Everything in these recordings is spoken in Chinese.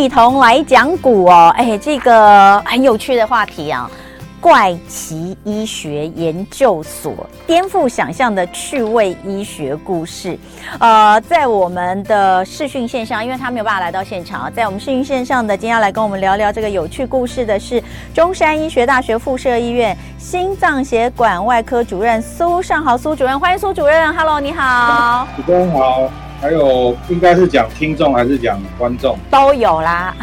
一同来讲古哦。哎，这个很有趣的话题啊。怪奇医学研究所，颠覆想象的趣味医学故事。呃，在我们的视讯线上，因为他没有办法来到现场，在我们视讯线上的，今天要来跟我们聊聊这个有趣故事的是中山医学大学附设医院心脏血管外科主任苏尚豪苏主任，欢迎苏主任。Hello，你好。主持人好。还有，应该是讲听众还是讲观众？都有啦。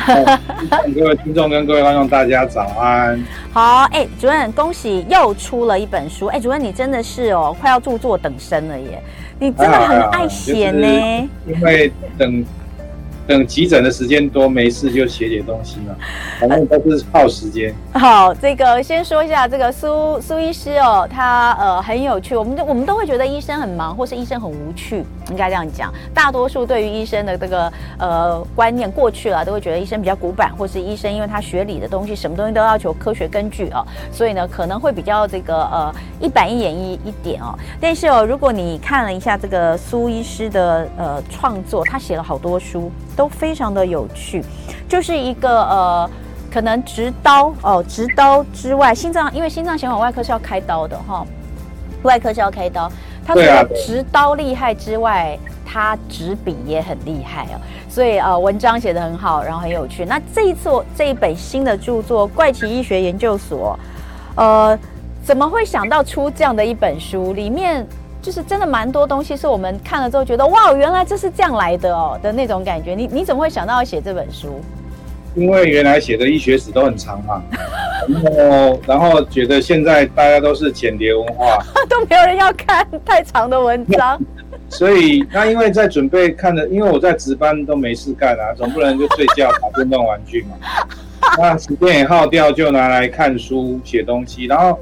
各位听众跟各位观众，大家早安。好，哎、欸，主任，恭喜又出了一本书。哎、欸，主任，你真的是哦，快要著作等身了耶！你真的很爱写呢。因为等。等急诊的时间多，没事就写点东西嘛，反正都是耗时间。好，这个先说一下这个苏苏医师哦，他呃很有趣，我们我们都会觉得医生很忙，或是医生很无趣，应该这样讲。大多数对于医生的这个呃观念过去了，都会觉得医生比较古板，或是医生因为他学理的东西，什么东西都要求科学根据哦，所以呢可能会比较这个呃一板一眼一一点哦。但是哦，如果你看了一下这个苏医师的呃创作，他写了好多书。都非常的有趣，就是一个呃，可能直刀哦，直刀之外，心脏因为心脏血管外科是要开刀的哈，外科是要开刀，他除了直刀厉害之外，他执笔也很厉害哦，所以呃，文章写得很好，然后很有趣。那这一次这一本新的著作《怪奇医学研究所》，呃，怎么会想到出这样的一本书？里面。就是真的蛮多东西是我们看了之后觉得哇，原来这是这样来的哦的那种感觉。你你怎么会想到要写这本书？因为原来写的医学史都很长嘛，然后然后觉得现在大家都是简碟文化，都没有人要看太长的文章。所以那因为在准备看的，因为我在值班都没事干啊，总不能就睡觉打电动玩具嘛。那时间也耗掉，就拿来看书写东西，然后。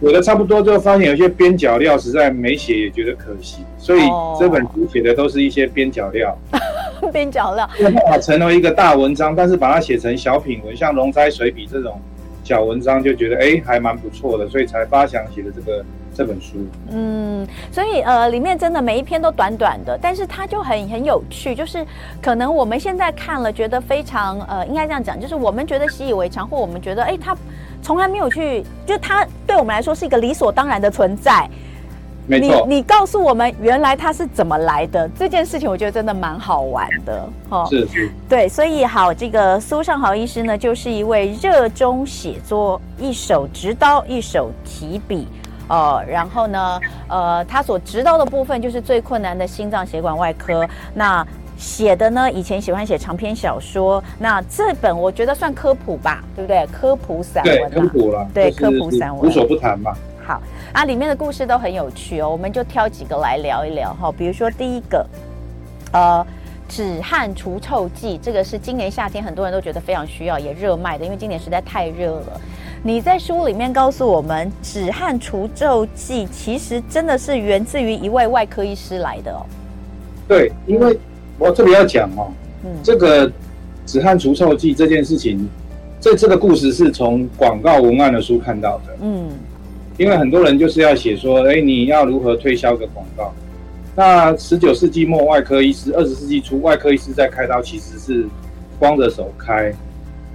写的差不多，就发现有些边角料实在没写，也觉得可惜，所以这本书写的都是一些边角料。边角料，没有办法成为一个大文章，但是把它写成小品文，像龙斋水笔这种小文章，就觉得哎还蛮不错的，所以才发想写的这个这本书。嗯，所以呃里面真的每一篇都短短的，但是它就很很有趣，就是可能我们现在看了觉得非常呃应该这样讲，就是我们觉得习以为常，或我们觉得哎它。从来没有去，就它对我们来说是一个理所当然的存在。没错，你你告诉我们原来它是怎么来的这件事情，我觉得真的蛮好玩的。哦，是是，对，所以好，这个苏尚豪医师呢，就是一位热衷写作，一手执刀，一手提笔，呃，然后呢，呃，他所执刀的部分就是最困难的心脏血管外科。那写的呢，以前喜欢写长篇小说，那这本我觉得算科普吧，对不对？科普散文，对，科普了，对，科普散文，无所不谈嘛。好，啊，里面的故事都很有趣哦，我们就挑几个来聊一聊哈。比如说第一个，呃，止汗除臭剂，这个是今年夏天很多人都觉得非常需要，也热卖的，因为今年实在太热了。你在书里面告诉我们，止汗除臭剂其实真的是源自于一位外科医师来的哦。对，因为。我特别要讲哦，嗯，这个止汗除臭剂这件事情，这这个故事是从广告文案的书看到的，嗯，因为很多人就是要写说，哎，你要如何推销个广告？那十九世纪末外科医师，二十世纪初外科医师在开刀其实是光着手开，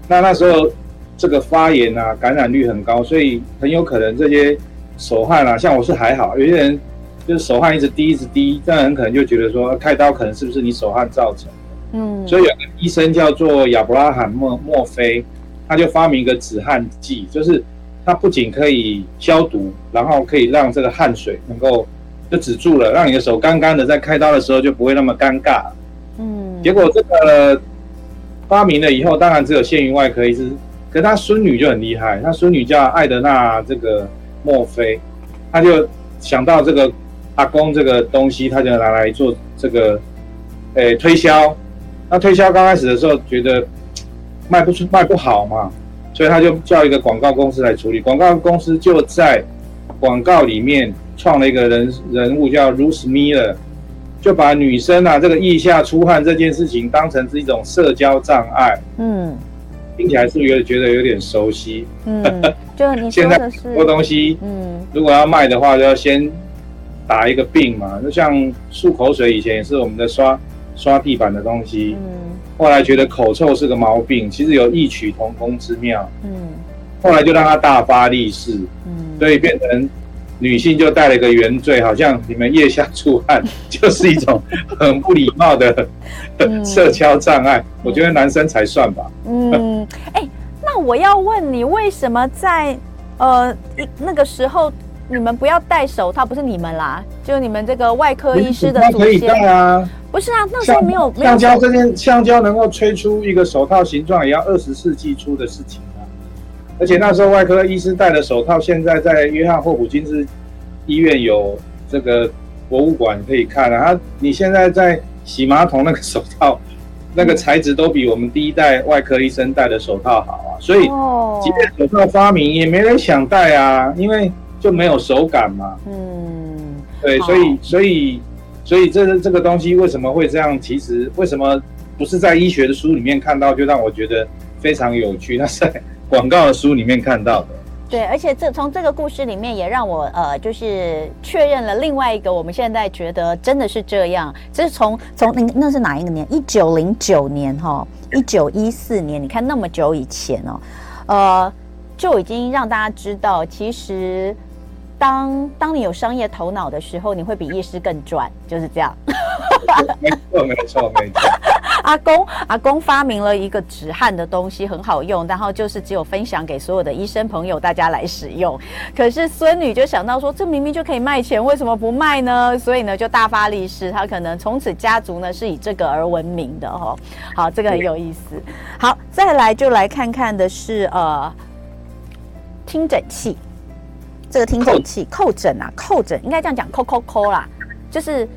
那那时候这个发炎啊，感染率很高，所以很有可能这些手汗啊，像我是还好，有些人。就是手汗一直滴一直滴，这样很可能就觉得说开刀可能是不是你手汗造成的？嗯，所以有个医生叫做亚伯拉罕墨墨菲，他就发明一个止汗剂，就是它不仅可以消毒，然后可以让这个汗水能够就止住了，让你的手干干的，在开刀的时候就不会那么尴尬。嗯，结果这个发明了以后，当然只有限于外科医师，可是他孙女就很厉害，他孙女叫艾德娜这个墨菲，他就想到这个。阿公这个东西，他就拿来做这个，诶、欸、推销。那推销刚开始的时候，觉得卖不出、卖不好嘛，所以他就叫一个广告公司来处理。广告公司就在广告里面创了一个人人物，叫 Ruth Miller，就把女生啊这个腋下出汗这件事情当成是一种社交障碍。嗯，听起来是不是觉得有点熟悉？嗯，就你说的是 很多东西，嗯，如果要卖的话，就要先。打一个病嘛，就像漱口水，以前也是我们的刷刷地板的东西。嗯，后来觉得口臭是个毛病，其实有异曲同工之妙。嗯，后来就让他大发利市。嗯，所以变成女性就带了一个原罪，好像你们腋下出汗 就是一种很不礼貌的 社交障碍。嗯、我觉得男生才算吧。嗯，哎、欸，那我要问你，为什么在呃那个时候？你们不要戴手套，不是你们啦，就你们这个外科医师的祖先可以戴啊。不是啊，那时候没有橡胶这件橡胶能够吹出一个手套形状，也要二十世纪初的事情啊。而且那时候外科医师戴的手套，现在在约翰霍普金斯医院有这个博物馆可以看啊。他你现在在洗马桶那个手套，那个材质都比我们第一代外科医生戴的手套好啊。所以，即便手套发明，也没人想戴啊，因为。就没有手感嘛？嗯，对，所以所以所以这这个东西为什么会这样？其实为什么不是在医学的书里面看到，就让我觉得非常有趣。那是在广告的书里面看到的。对，而且这从这个故事里面也让我呃，就是确认了另外一个我们现在觉得真的是这样。这是从从那那是哪一个年？一九零九年哈，一九一四年，你看那么久以前哦，呃，就已经让大家知道其实。当当你有商业头脑的时候，你会比医师更赚，就是这样。没错，没错，没错。阿公，阿公发明了一个止汗的东西，很好用，然后就是只有分享给所有的医生朋友，大家来使用。可是孙女就想到说，这明明就可以卖钱，为什么不卖呢？所以呢，就大发利市。他可能从此家族呢是以这个而闻名的哈。好，这个很有意思。好，再来就来看看的是呃，听诊器。这个听诊器叩诊啊，叩诊应该这样讲，叩叩叩啦，就是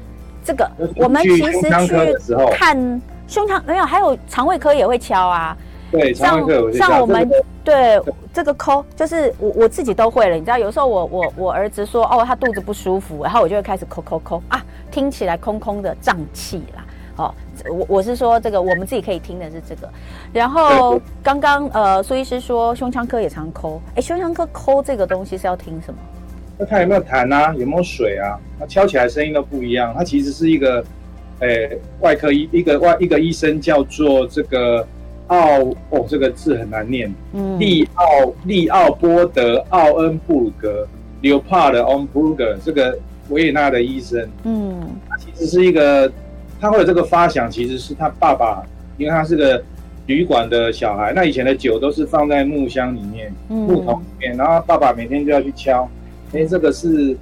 这个。我们其实去看胸腔没有，还有肠胃科也会敲啊。对，像像我们对这个叩，就是我我自己都会了。你知道，有时候我我我儿子说哦，他肚子不舒服，然后我就会开始叩叩叩啊，听起来空空的胀气啦。哦，我我是说这个，我们自己可以听的是这个。然后刚刚呃，苏医师说胸腔科也常抠，哎，胸腔科抠这个东西是要听什么？那它有没有痰啊？有没有水啊？它敲起来声音都不一样。它其实是一个，诶，外科医一个外一个医生叫做这个奥哦，这个字很难念，嗯，利奥利奥波德奥恩布鲁格 Leopold o n b u r g e r 这个维也纳的医生，嗯，他其实是一个。他会有这个发想，其实是他爸爸，因为他是个旅馆的小孩。那以前的酒都是放在木箱里面、木桶里面，然后爸爸每天就要去敲，哎，这个是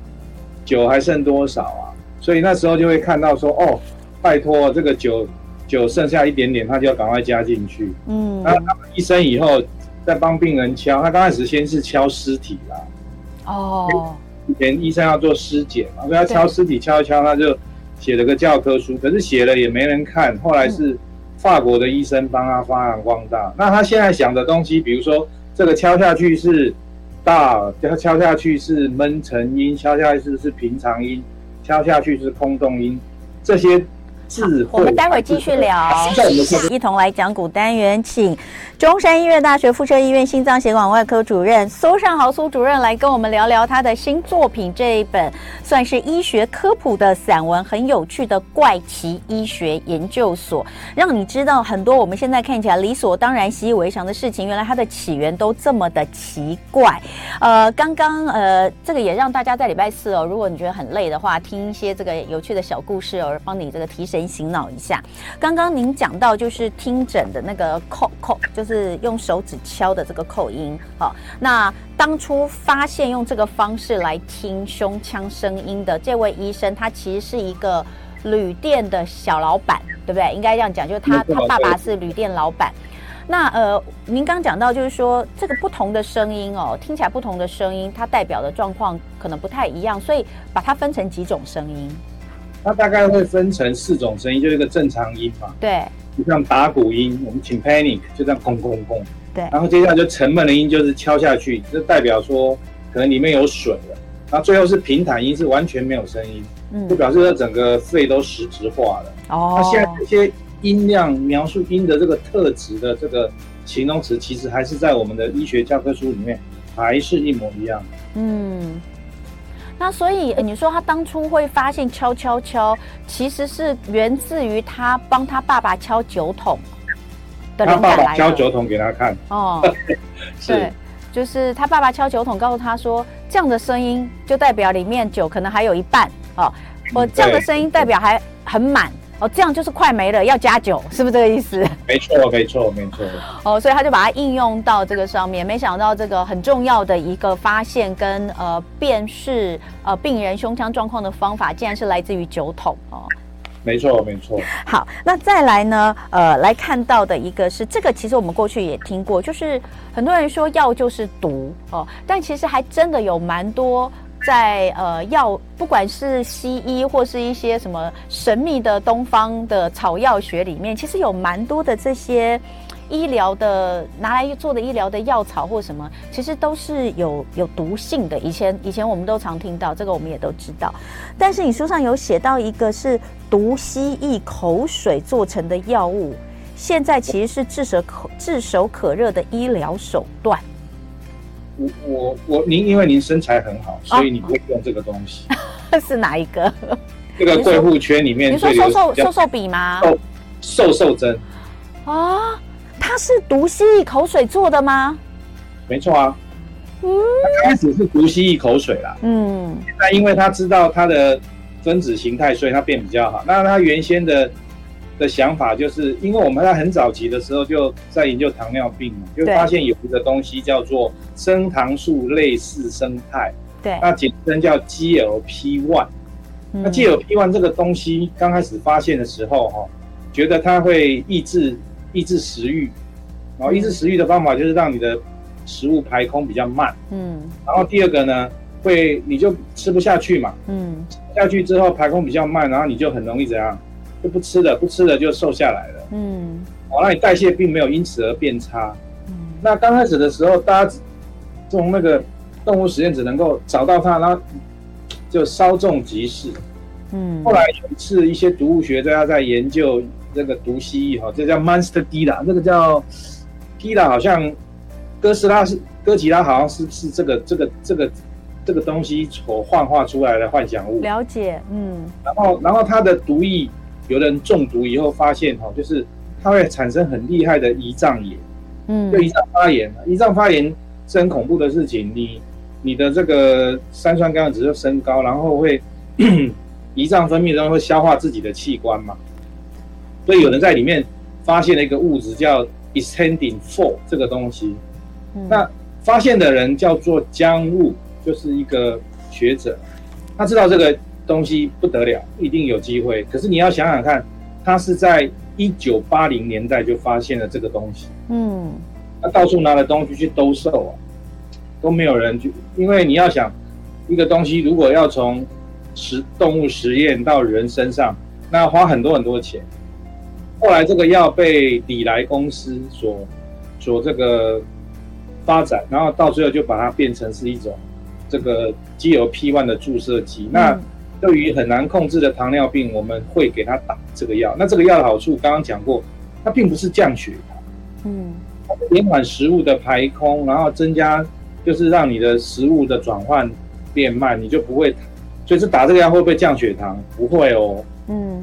酒还剩多少啊？所以那时候就会看到说，哦，拜托，这个酒酒剩下一点点，他就要赶快加进去。嗯，那他们医生以后在帮病人敲，他刚开始先是敲尸体啦。哦，以前医生要做尸检嘛，所以他敲尸体敲一敲，他就。写了个教科书，可是写了也没人看。后来是法国的医生帮他发扬光大。那他现在想的东西，比如说这个敲下去是大，敲敲下去是闷沉音，敲下去是是平常音，敲下去是空洞音，这些。我们待会儿继续聊，一同来讲古单元，请中山医院大学附设医院心脏血管外科主任苏尚豪苏主任来跟我们聊聊他的新作品，这一本算是医学科普的散文，很有趣的怪奇医学研究所，让你知道很多我们现在看起来理所当然、习以为常的事情，原来它的起源都这么的奇怪。呃，刚刚呃，这个也让大家在礼拜四哦，如果你觉得很累的话，听一些这个有趣的小故事哦，帮你这个提神。先醒脑一下。刚刚您讲到就是听诊的那个叩叩，就是用手指敲的这个叩音。好，那当初发现用这个方式来听胸腔声音的这位医生，他其实是一个旅店的小老板，对不对？应该这样讲，就是他他爸爸是旅店老板。那呃，您刚讲到就是说这个不同的声音哦，听起来不同的声音，它代表的状况可能不太一样，所以把它分成几种声音。它大概会分成四种声音，就是一个正常音嘛。对。就像打鼓音，我们请 panic，就这样空空空。对。然后接下来就沉闷的音，就是敲下去，就代表说可能里面有水了。然后最后是平坦音，是完全没有声音，嗯，就表示说整个肺都实质化了。哦。那现在这些音量描述音的这个特质的这个形容词，其实还是在我们的医学教科书里面还是一模一样。嗯。那所以你说他当初会发现敲敲敲，其实是源自于他帮他爸爸敲酒桶的，他爸爸敲酒桶给他看。哦，是对，就是他爸爸敲酒桶，告诉他说，这样的声音就代表里面酒可能还有一半哦，我这样的声音代表还很满。哦，这样就是快没了，要加酒，是不是这个意思？没错，没错，没错。哦，所以他就把它应用到这个上面，没想到这个很重要的一个发现跟呃辨识呃病人胸腔状况的方法，竟然是来自于酒桶哦。没错，没错。好，那再来呢？呃，来看到的一个是这个，其实我们过去也听过，就是很多人说药就是毒哦，但其实还真的有蛮多。在呃药，不管是西医或是一些什么神秘的东方的草药学里面，其实有蛮多的这些医疗的拿来做的医疗的药草或什么，其实都是有有毒性的。以前以前我们都常听到这个，我们也都知道。但是你书上有写到一个是毒蜥蜴口水做成的药物，现在其实是炙手可炙手可热的医疗手段。我我我，您因为您身材很好，所以你不会用这个东西。哦、是哪一个？这个贵妇圈里面，你说瘦瘦瘦瘦笔吗？瘦瘦针。啊，它是毒蜥蜴口水做的吗？没错啊。嗯。它开始是毒蜥蜴口水啦。嗯。那因为他知道它的分子形态，所以它变比较好。那它原先的。的想法就是，因为我们在很早期的时候就在研究糖尿病嘛，就发现有一个东西叫做升糖素类似生态，对，那简称叫 GLP-1。那 GLP-1 这个东西刚开始发现的时候，哈，觉得它会抑制抑制食欲，然后抑制食欲的方法就是让你的食物排空比较慢，嗯，然后第二个呢，会你就吃不下去嘛，嗯，下去之后排空比较慢，然后你就很容易怎样？就不吃了，不吃了就瘦下来了。嗯，好，那你代谢并没有因此而变差。嗯，那刚开始的时候，大家从那个动物实验只能够找到它，然后就稍纵即逝。嗯，后来有一次，一些毒物学家在研究这个毒蜥蜴，哈，这叫 Monster Gila，这个叫 Dila，好像哥斯拉是哥吉拉，好像是是这个这个这个这个东西所幻化出来的幻想物。了解，嗯。然后，然后它的毒液。有人中毒以后发现哈，就是它会产生很厉害的胰脏炎，嗯，就胰脏发炎。胰脏发炎是很恐怖的事情，你你的这个三酸甘油酯就升高，然后会 胰脏分泌然后会消化自己的器官嘛。所以有人在里面发现了一个物质叫 extending for 这个东西。那发现的人叫做江雾，就是一个学者，他知道这个。东西不得了，一定有机会。可是你要想想看，他是在一九八零年代就发现了这个东西，嗯，他到处拿了东西去兜售啊，都没有人去。因为你要想，一个东西如果要从实动物实验到人身上，那花很多很多钱。后来这个药被礼来公司所所这个发展，然后到最后就把它变成是一种这个 GLP-1 的注射剂。那、嗯对于很难控制的糖尿病，我们会给他打这个药。那这个药的好处，刚刚讲过，它并不是降血糖，嗯，它延缓食物的排空，然后增加，就是让你的食物的转换变慢，你就不会。所以是打这个药会不会降血糖？不会哦，嗯。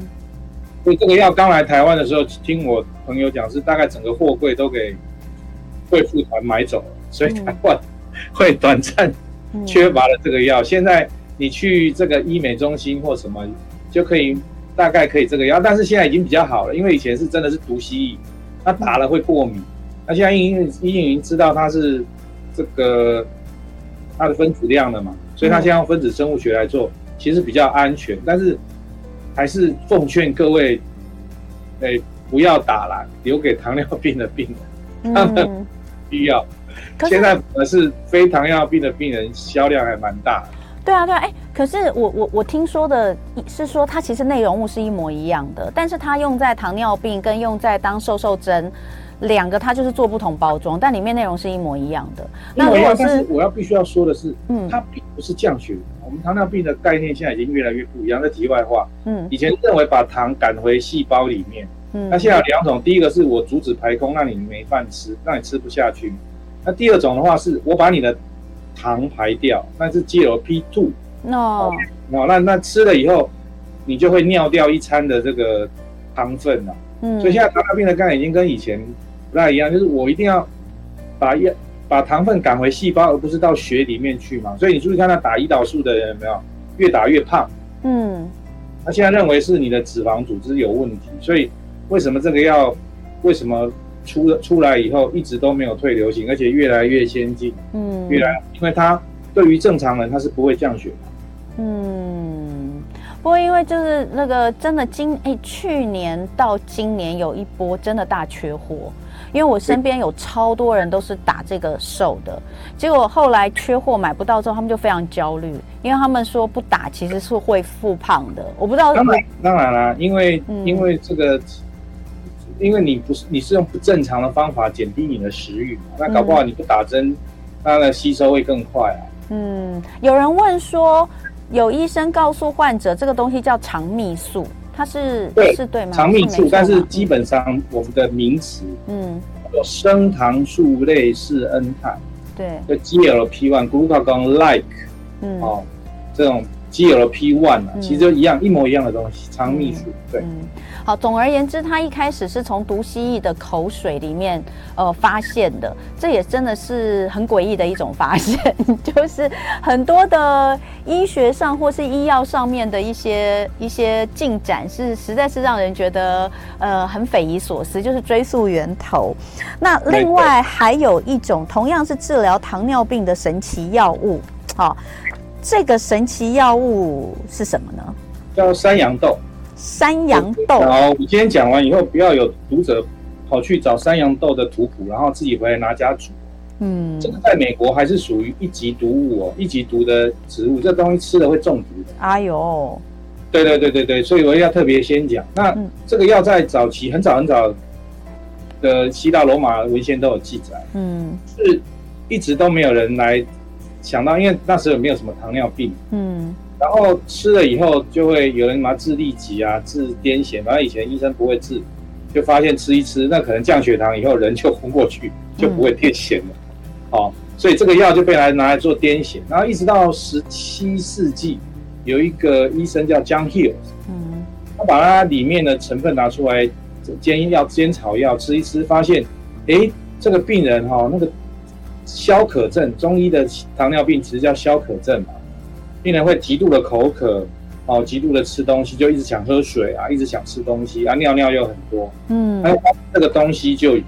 所以这个药刚来台湾的时候，听我朋友讲，是大概整个货柜都给贵妇团买走了，所以台湾会短暂缺乏了这个药。现在。你去这个医美中心或什么，就可以大概可以这个药，但是现在已经比较好了，因为以前是真的是毒蜥蜴，它打了会过敏。那现在因为医院已经知道它是这个它的分子量了嘛，所以它现在用分子生物学来做，其实比较安全。但是还是奉劝各位，哎，不要打了，留给糖尿病的病人，他们需要。现在反而是非糖尿病的病人销量还蛮大的。对啊，对啊，哎，可是我我我听说的是说，它其实内容物是一模一样的，但是它用在糖尿病跟用在当瘦瘦针，两个它就是做不同包装，但里面内容是一模一样的。那如果是，是我要必须要说的是，嗯，它并不是降血糖。我们糖尿病的概念现在已经越来越不一样。在题外话，嗯，以前认为把糖赶回细胞里面，嗯，那现在有两种，第一个是我阻止排空，让你没饭吃，让你吃不下去。那第二种的话，是我把你的糖排掉，那是 GLP-2。哦，哦，那那吃了以后，你就会尿掉一餐的这个糖分了。嗯，所以现在糖尿病的概念已经跟以前不太一样，就是我一定要把药把糖分赶回细胞，而不是到血里面去嘛。所以你注意看，那打胰岛素的人有没有越打越胖？嗯，他现在认为是你的脂肪组织有问题，所以为什么这个要为什么出了出来以后一直都没有退流行，而且越来越先进？嗯，越来，因为它对于正常人它是不会降血糖。嗯，不过因为就是那个真的今哎、欸、去年到今年有一波真的大缺货，因为我身边有超多人都是打这个瘦的，结果后来缺货买不到之后，他们就非常焦虑，因为他们说不打其实是会复胖的。我不知道当然当然啦，因为、嗯、因为这个，因为你不是你是用不正常的方法减低你的食欲嘛，那搞不好你不打针，它的吸收会更快啊。嗯，有人问说。有医生告诉患者，这个东西叫肠泌素，它是对是对吗？肠泌素，但是基本上我们的名词，嗯，有升糖素类似恩肽，对，就 GLP-1，glucagon-like，嗯，哦，这种 GLP-1 啊，嗯、其实就一样，一模一样的东西，肠泌素，嗯、对。嗯好，总而言之，它一开始是从毒蜥蜴的口水里面呃发现的，这也真的是很诡异的一种发现，就是很多的医学上或是医药上面的一些一些进展，是实在是让人觉得呃很匪夷所思，就是追溯源头。那另外还有一种同样是治疗糖尿病的神奇药物，好，这个神奇药物是什么呢？叫山羊豆。山羊豆。好，你今天讲完以后，不要有读者跑去找山羊豆的图谱，然后自己回来拿家煮。嗯，这个在美国还是属于一级毒物哦，一级毒的植物，这东西吃了会中毒的。哎呦，对对对对对，所以我要特别先讲。那这个药在早期很早很早的希腊罗马文献都有记载。嗯，是一直都没有人来想到，因为那时候没有什么糖尿病。嗯。然后吃了以后，就会有人拿治痢疾啊，治癫痫。反正以前医生不会治，就发现吃一吃，那可能降血糖以后人就昏过去，就不会癫痫了。哦，所以这个药就被来拿来做癫痫。然后一直到十七世纪，有一个医生叫 John Hill，嗯，他把他里面的成分拿出来煎药、煎草药吃一吃，发现，哎，这个病人哈、哦，那个消渴症，中医的糖尿病其实叫消渴症嘛。病人会极度的口渴，哦，极度的吃东西，就一直想喝水啊，一直想吃东西啊，尿尿又很多，嗯，还有这个东西就有。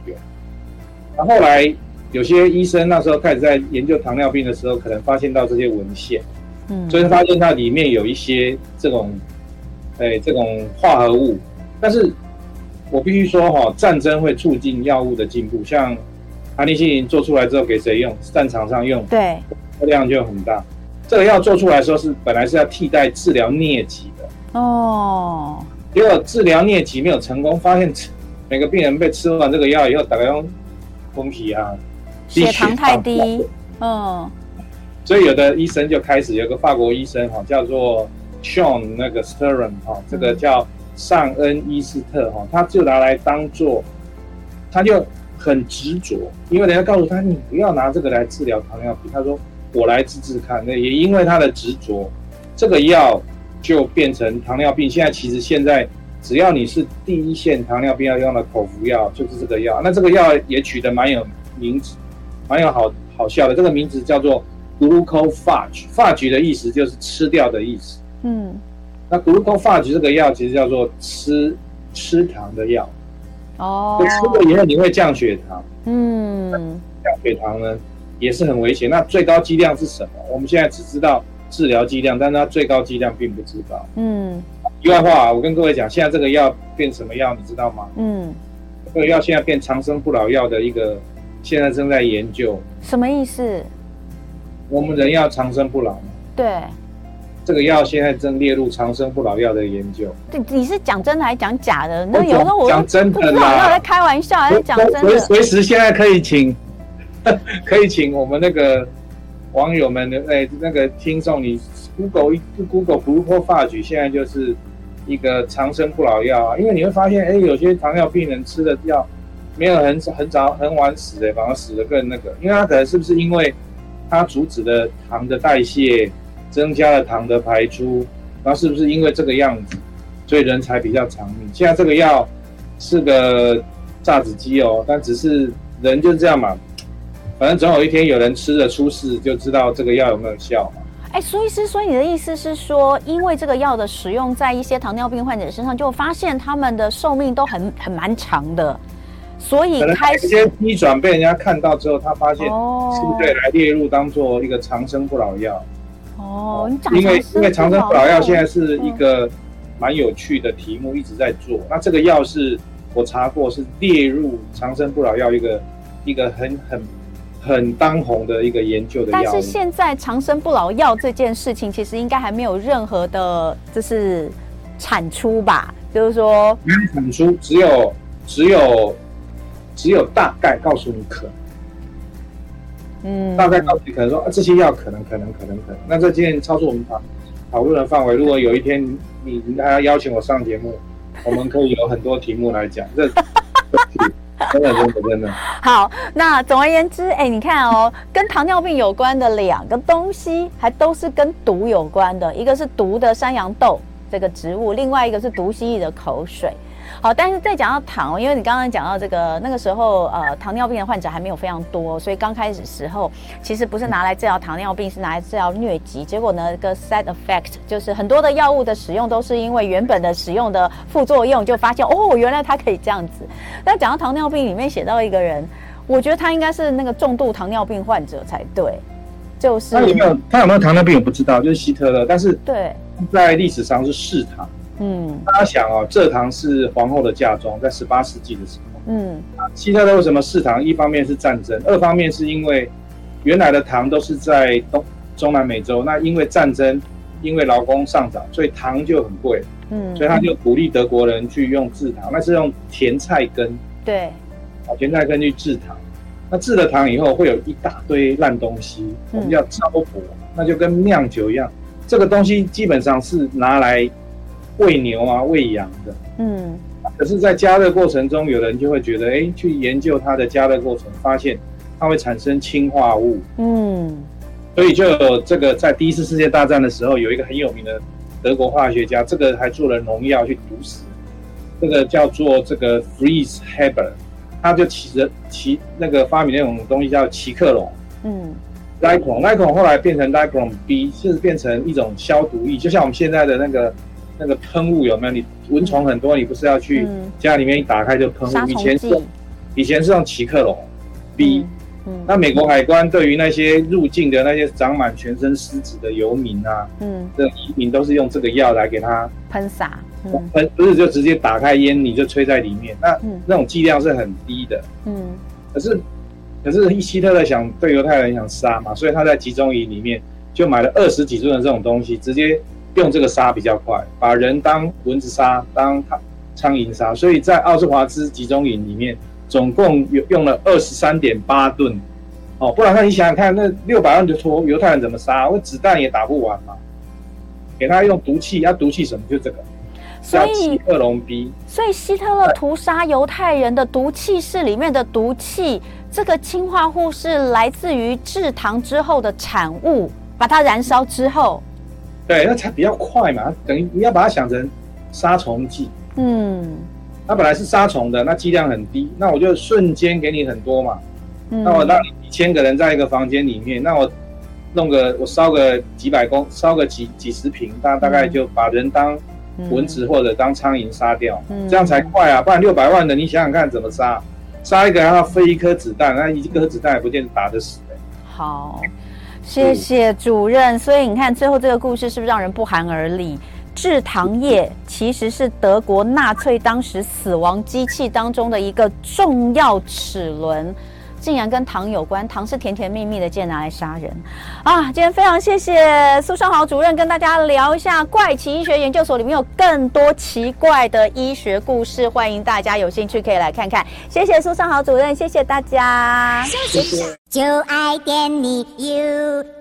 那后来有些医生那时候开始在研究糖尿病的时候，可能发现到这些文献，嗯，所以发现它里面有一些这种，哎，这种化合物。但是我必须说哈，战争会促进药物的进步，像阿尼西林做出来之后给谁用？战场上用，对，量就很大。这个药做出来的时候是本来是要替代治疗疟疾的哦，结果治疗疟疾没有成功，发现每个病人被吃完这个药以后，大概用昏皮啊，血糖太低，嗯，所以有的医生就开始有个法国医生哈，叫做 Sean 那个 Sturm 哈，这个叫尚恩伊斯特哈，他就拿来当做，他就很执着，因为人家告诉他你不要拿这个来治疗糖尿病，他说。我来治治看，那也因为他的执着，这个药就变成糖尿病。现在其实现在只要你是第一线糖尿病要用的口服药，就是这个药。那这个药也取得蛮有名字，蛮有好好笑的。这个名字叫做 Glucophage，phage 的意思就是吃掉的意思。嗯，那 Glucophage 这个药其实叫做吃吃糖的药。哦，吃了以后你会降血糖。嗯，降血糖呢？也是很危险。那最高剂量是什么？我们现在只知道治疗剂量，但是它最高剂量并不知道。嗯。题外话，我跟各位讲，现在这个药变什么药，你知道吗？嗯。这个药现在变长生不老药的一个，现在正在研究。什么意思？我们人要长生不老吗？对。这个药现在正列入长生不老药的研究。对，你是讲真的还是讲假的？那有时候我讲真的啦。不知道在开玩笑还是讲真的？随随时现在可以请。可以请我们那个网友们的哎，那个听众，你 Google 一 Google Glucophage，现在就是一个长生不老药啊。因为你会发现，哎，有些糖尿病人吃的药没有很很早很晚死的，反而死的更那个。因为他可能是不是因为他阻止了糖的代谢，增加了糖的排出，那是不是因为这个样子，所以人才比较长命？现在这个药是个。榨子机哦，但只是人就是这样嘛，反正总有一天有人吃了出事，就知道这个药有没有效嘛。哎，苏医师，所以你的意思是说，因为这个药的使用在一些糖尿病患者身上，就发现他们的寿命都很很蛮长的，所以开始一转被人家看到之后，他发现是不是来列入当做一个长生不老药？哦，因为因为长生不老药现在是一个蛮有趣的题目，一直在做。那这个药是我查过，是列入长生不老药一个一个很很。很当红的一个研究的药，但是现在长生不老药这件事情，其实应该还没有任何的，就是产出吧？就是说没有产出，只有只有只有大概告诉你可能，嗯，大概告诉你可能说啊，这些药可能可能可能可能。那这今天超出我们讨讨论的范围。如果有一天你你还要邀请我上节目，我们可以有很多题目来讲。这。真的真的真的好，那总而言之，哎、欸，你看哦，跟糖尿病有关的两个东西，还都是跟毒有关的，一个是毒的山羊豆这个植物，另外一个是毒蜥蜴的口水。好，但是再讲到糖，因为你刚刚讲到这个那个时候，呃，糖尿病的患者还没有非常多，所以刚开始时候其实不是拿来治疗糖尿病，是拿来治疗疟疾。结果呢，个 side effect 就是很多的药物的使用都是因为原本的使用的副作用，就发现哦，原来它可以这样子。那讲到糖尿病里面写到一个人，我觉得他应该是那个重度糖尿病患者才对，就是他有没有他有没有糖尿病我不知道，就是希特勒，但是对，在历史上是嗜糖。嗯，大家想哦，蔗糖是皇后的嫁妆，在十八世纪的时候，嗯，希特勒为什么嗜糖？一方面是战争，二方面是因为原来的糖都是在东中南美洲，那因为战争，因为劳工上涨，所以糖就很贵，嗯，所以他就鼓励德国人去用制糖，那是用甜菜根，对，啊，甜菜根去制糖，那制了糖以后会有一大堆烂东西，我们叫糟粕，那就跟酿酒一样，这个东西基本上是拿来。喂牛啊，喂羊的，嗯，可是，在加热过程中，有人就会觉得，哎、欸，去研究它的加热过程，发现它会产生氰化物，嗯，所以就有这个在第一次世界大战的时候，有一个很有名的德国化学家，这个还做了农药去毒死，这个叫做这个 Fritz Haber，他就骑着骑那个发明那种东西叫奇克隆，嗯，Zyklon，Zyklon 后来变成 Zyklon B，就是变成一种消毒液，就像我们现在的那个。那个喷雾有没有？你蚊虫很多，你不是要去家里面一打开就喷雾？以前是，以前是用奇克隆 B。那美国海关对于那些入境的那些长满全身虱子的游民啊，嗯，这移民都是用这个药来给他喷洒，喷不是就直接打开烟你就吹在里面，那那种剂量是很低的，嗯，可是可是希特勒想对犹太人想杀嘛，所以他在集中营里面就买了二十几吨的这种东西，直接。用这个杀比较快，把人当蚊子杀，当苍蝇杀，所以在奥斯华兹集中营里面，总共有用了二十三点八吨，哦，不然那你想想看，那六百万的托犹太人怎么杀？我子弹也打不完嘛。给他用毒气，要毒气什么？就这个，所以克隆 B。所以希特勒屠杀犹太人的毒气室里面的毒气，这个氰化物是来自于制糖之后的产物，把它燃烧之后。对，那才比较快嘛，等于你要把它想成杀虫剂。嗯，它本来是杀虫的，那剂量很低，那我就瞬间给你很多嘛。嗯，那我让你一千个人在一个房间里面，那我弄个我烧个几百公，烧个几几十瓶，大大概就把人当蚊子或者当苍蝇杀掉，嗯，这样才快啊。不然六百万的，你想想看怎么杀？杀一个要飞一颗子弹，那一颗子弹也不见得打得死。好。谢谢主任，所以你看最后这个故事是不是让人不寒而栗？制糖业其实是德国纳粹当时死亡机器当中的一个重要齿轮。竟然跟糖有关，糖是甜甜蜜蜜的，竟然拿来杀人啊！今天非常谢谢苏尚豪主任跟大家聊一下怪奇医学研究所里面有更多奇怪的医学故事，欢迎大家有兴趣可以来看看。谢谢苏尚豪主任，谢谢大家，谢谢。就爱点你 UFO。